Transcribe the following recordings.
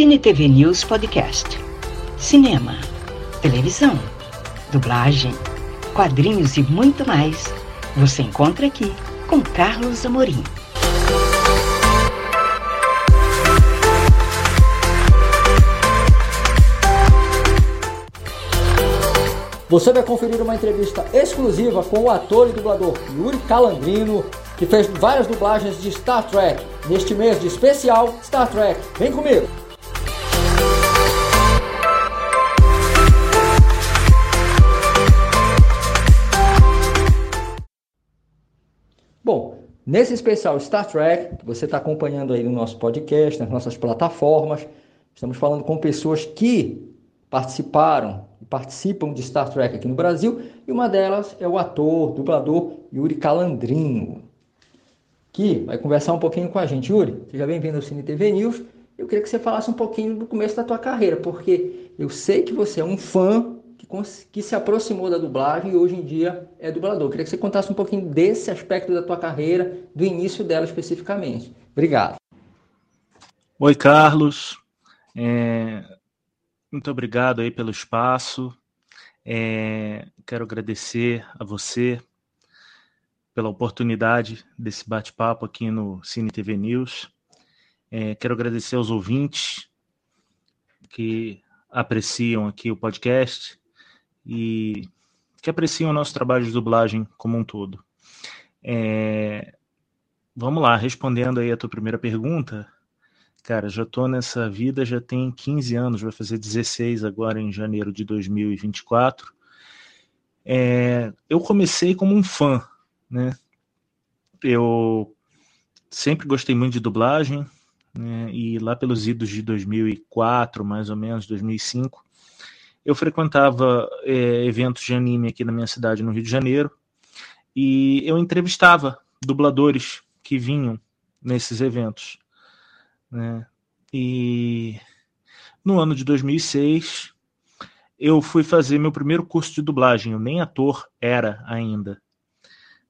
Cine TV News Podcast. Cinema, televisão, dublagem, quadrinhos e muito mais. Você encontra aqui com Carlos Amorim. Você vai conferir uma entrevista exclusiva com o ator e dublador Yuri Calandrino, que fez várias dublagens de Star Trek neste mês de especial Star Trek. Vem comigo! Nesse especial Star Trek, você está acompanhando aí no nosso podcast, nas nossas plataformas, estamos falando com pessoas que participaram e participam de Star Trek aqui no Brasil, e uma delas é o ator, dublador Yuri Calandrino, que vai conversar um pouquinho com a gente. Yuri, seja bem-vindo ao Cine TV News. Eu queria que você falasse um pouquinho do começo da tua carreira, porque eu sei que você é um fã que, que se aproximou da dublagem e hoje em dia é dublador. Queria que você contasse um pouquinho desse aspecto da tua carreira, do início dela especificamente. Obrigado. Oi, Carlos. É... Muito obrigado aí pelo espaço. É... Quero agradecer a você pela oportunidade desse bate-papo aqui no Cine TV News. É, quero agradecer aos ouvintes que apreciam aqui o podcast e que apreciam o nosso trabalho de dublagem como um todo. É, vamos lá, respondendo aí a tua primeira pergunta, cara, já tô nessa vida, já tem 15 anos, vai fazer 16 agora em janeiro de 2024. É, eu comecei como um fã, né? Eu sempre gostei muito de dublagem, né? e lá pelos idos de 2004, mais ou menos, 2005, eu frequentava é, eventos de anime aqui na minha cidade, no Rio de Janeiro, e eu entrevistava dubladores que vinham nesses eventos. Né? E no ano de 2006, eu fui fazer meu primeiro curso de dublagem. Eu nem ator era ainda.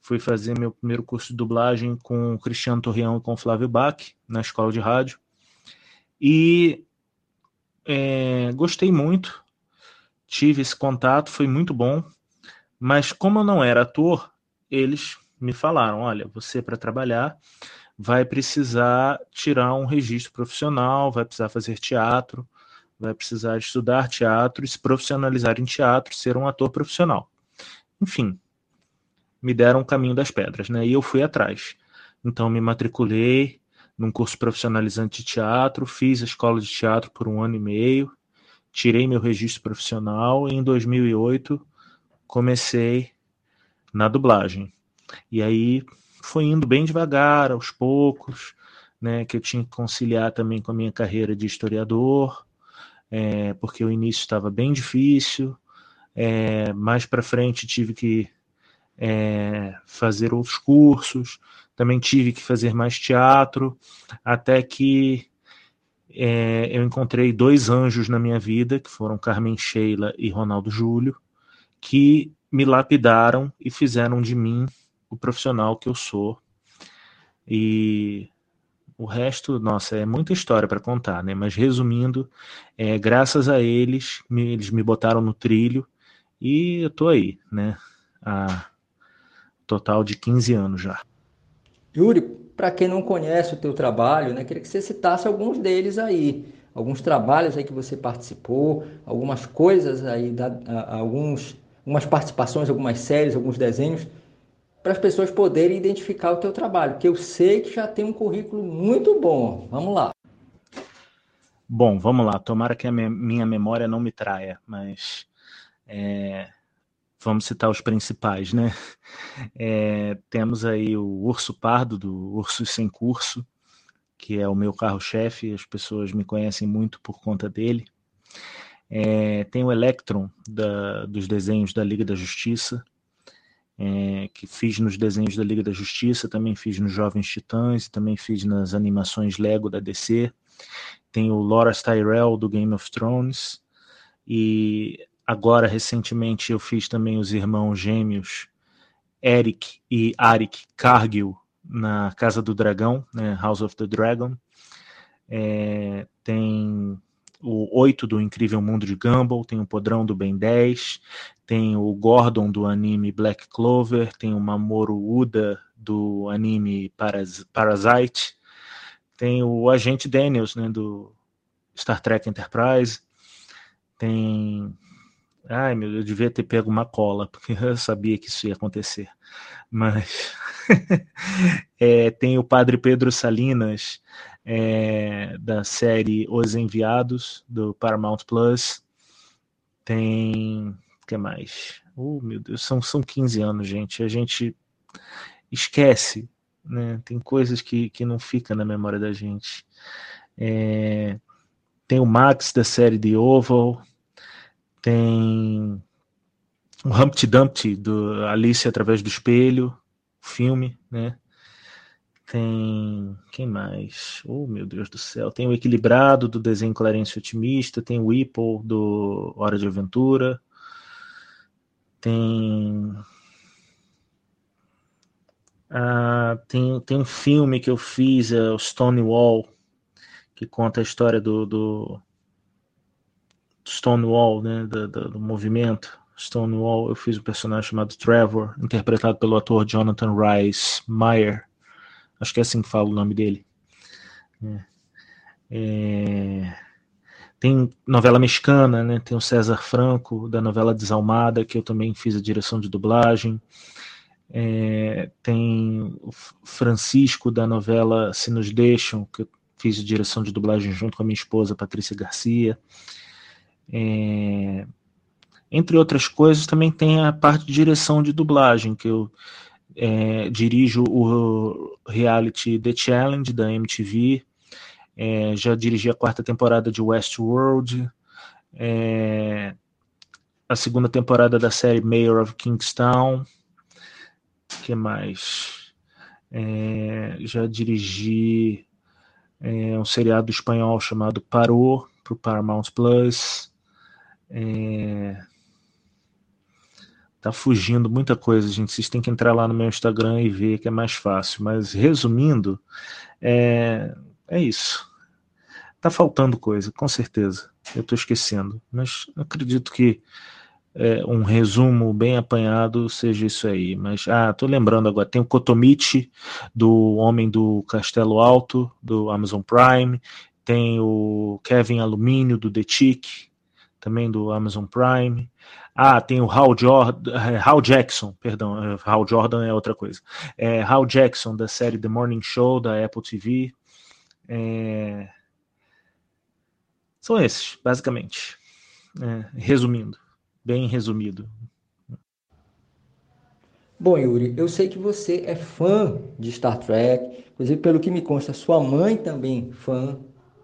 Fui fazer meu primeiro curso de dublagem com o Cristiano Torreão e com o Flávio Bach, na escola de rádio. E é, gostei muito tive esse contato, foi muito bom, mas como eu não era ator, eles me falaram: olha, você para trabalhar vai precisar tirar um registro profissional, vai precisar fazer teatro, vai precisar estudar teatro se profissionalizar em teatro, ser um ator profissional. Enfim, me deram o caminho das pedras, né? E eu fui atrás. Então me matriculei num curso profissionalizante de teatro, fiz a escola de teatro por um ano e meio, tirei meu registro profissional e em 2008 comecei na dublagem. E aí foi indo bem devagar, aos poucos, né, que eu tinha que conciliar também com a minha carreira de historiador, é, porque o início estava bem difícil. É, mais para frente tive que é, fazer outros cursos, também tive que fazer mais teatro, até que é, eu encontrei dois anjos na minha vida, que foram Carmen Sheila e Ronaldo Júlio, que me lapidaram e fizeram de mim o profissional que eu sou. E o resto, nossa, é muita história para contar, né? Mas resumindo, é, graças a eles, me, eles me botaram no trilho e eu tô aí, né? Há total de 15 anos já. Yuri, para quem não conhece o teu trabalho, né, queria que você citasse alguns deles aí, alguns trabalhos aí que você participou, algumas coisas aí, da, alguns, algumas participações, algumas séries, alguns desenhos, para as pessoas poderem identificar o teu trabalho, que eu sei que já tem um currículo muito bom. Vamos lá. Bom, vamos lá. Tomara que a minha memória não me traia, mas é, vamos citar os principais, né? É, temos aí o Urso Pardo, do Urso Sem Curso, que é o meu carro-chefe, as pessoas me conhecem muito por conta dele. É, tem o Electron, da, dos desenhos da Liga da Justiça, é, que fiz nos desenhos da Liga da Justiça, também fiz nos Jovens Titãs, também fiz nas animações Lego da DC. Tem o Loras Tyrell, do Game of Thrones, e Agora, recentemente, eu fiz também os irmãos gêmeos Eric e Arik Cargill na Casa do Dragão, né, House of the Dragon. É, tem o 8 do Incrível Mundo de Gumball, tem o Podrão do Ben 10, tem o Gordon do anime Black Clover, tem o Mamoru Uda do anime Paras Parasite, tem o Agente Daniels, né, do Star Trek Enterprise, tem Ai, meu, eu devia ter pego uma cola, porque eu sabia que isso ia acontecer. Mas é, tem o Padre Pedro Salinas, é, da série Os Enviados, do Paramount Plus. Tem. O que mais? Oh, meu Deus, são, são 15 anos, gente. A gente esquece, né? Tem coisas que, que não ficam na memória da gente. É, tem o Max da série The Oval tem o Humpty Dumpty do Alice através do espelho, filme, né? Tem quem mais? Oh, meu Deus do céu! Tem o Equilibrado do desenho Clarence Otimista, tem o Whipple do Hora de Aventura, tem ah, tem, tem um filme que eu fiz, é o Stonewall, que conta a história do, do, Stonewall, né, do, do, do, movimento Stonewall, eu fiz um personagem chamado Trevor, interpretado pelo ator Jonathan Rice Meyer, acho que é assim que fala o nome dele. É. É... Tem novela mexicana, né? Tem o César Franco, da novela Desalmada, que eu também fiz a direção de dublagem. É... Tem o Francisco, da novela Se Nos Deixam, que eu fiz a direção de dublagem junto com a minha esposa, Patrícia Garcia. É, entre outras coisas, também tem a parte de direção de dublagem, que eu é, dirijo o reality The Challenge da MTV, é, já dirigi a quarta temporada de Westworld, é, a segunda temporada da série Mayor of Kingstown, que mais? É, já dirigi é, um seriado espanhol chamado Parou para o Paramount Plus. É... Tá fugindo muita coisa, gente. Vocês têm que entrar lá no meu Instagram e ver que é mais fácil. Mas resumindo, é, é isso. Tá faltando coisa, com certeza. Eu estou esquecendo. Mas acredito que é, um resumo bem apanhado seja isso aí. Mas, ah, tô lembrando agora, tem o Kotomichi, do Homem do Castelo Alto, do Amazon Prime, tem o Kevin Alumínio, do The Tick, também do Amazon Prime. Ah, tem o Hal, Jordan, eh, Hal Jackson, perdão, eh, Hal Jordan é outra coisa. É, Hal Jackson, da série The Morning Show, da Apple TV. É... São esses, basicamente. É, resumindo, bem resumido. Bom, Yuri, eu sei que você é fã de Star Trek, inclusive pelo que me consta, sua mãe também fã,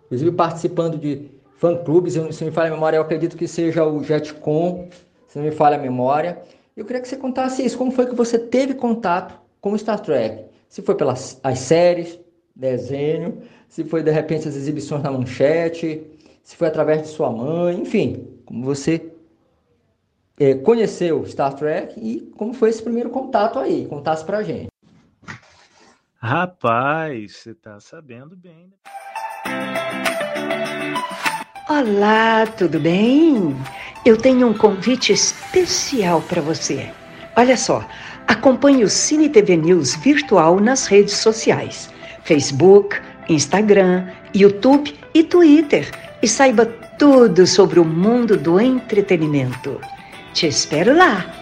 inclusive participando de fã-clubes, se me falha a memória, eu acredito que seja o Jetcom, se não me falha a memória. Eu queria que você contasse isso, como foi que você teve contato com Star Trek? Se foi pelas as séries, desenho, se foi de repente as exibições na manchete, se foi através de sua mãe, enfim, como você é, conheceu Star Trek e como foi esse primeiro contato aí, contasse pra gente. Rapaz, você tá sabendo bem, né? Olá, tudo bem? Eu tenho um convite especial para você. Olha só, acompanhe o Cine TV News virtual nas redes sociais: Facebook, Instagram, YouTube e Twitter. E saiba tudo sobre o mundo do entretenimento. Te espero lá!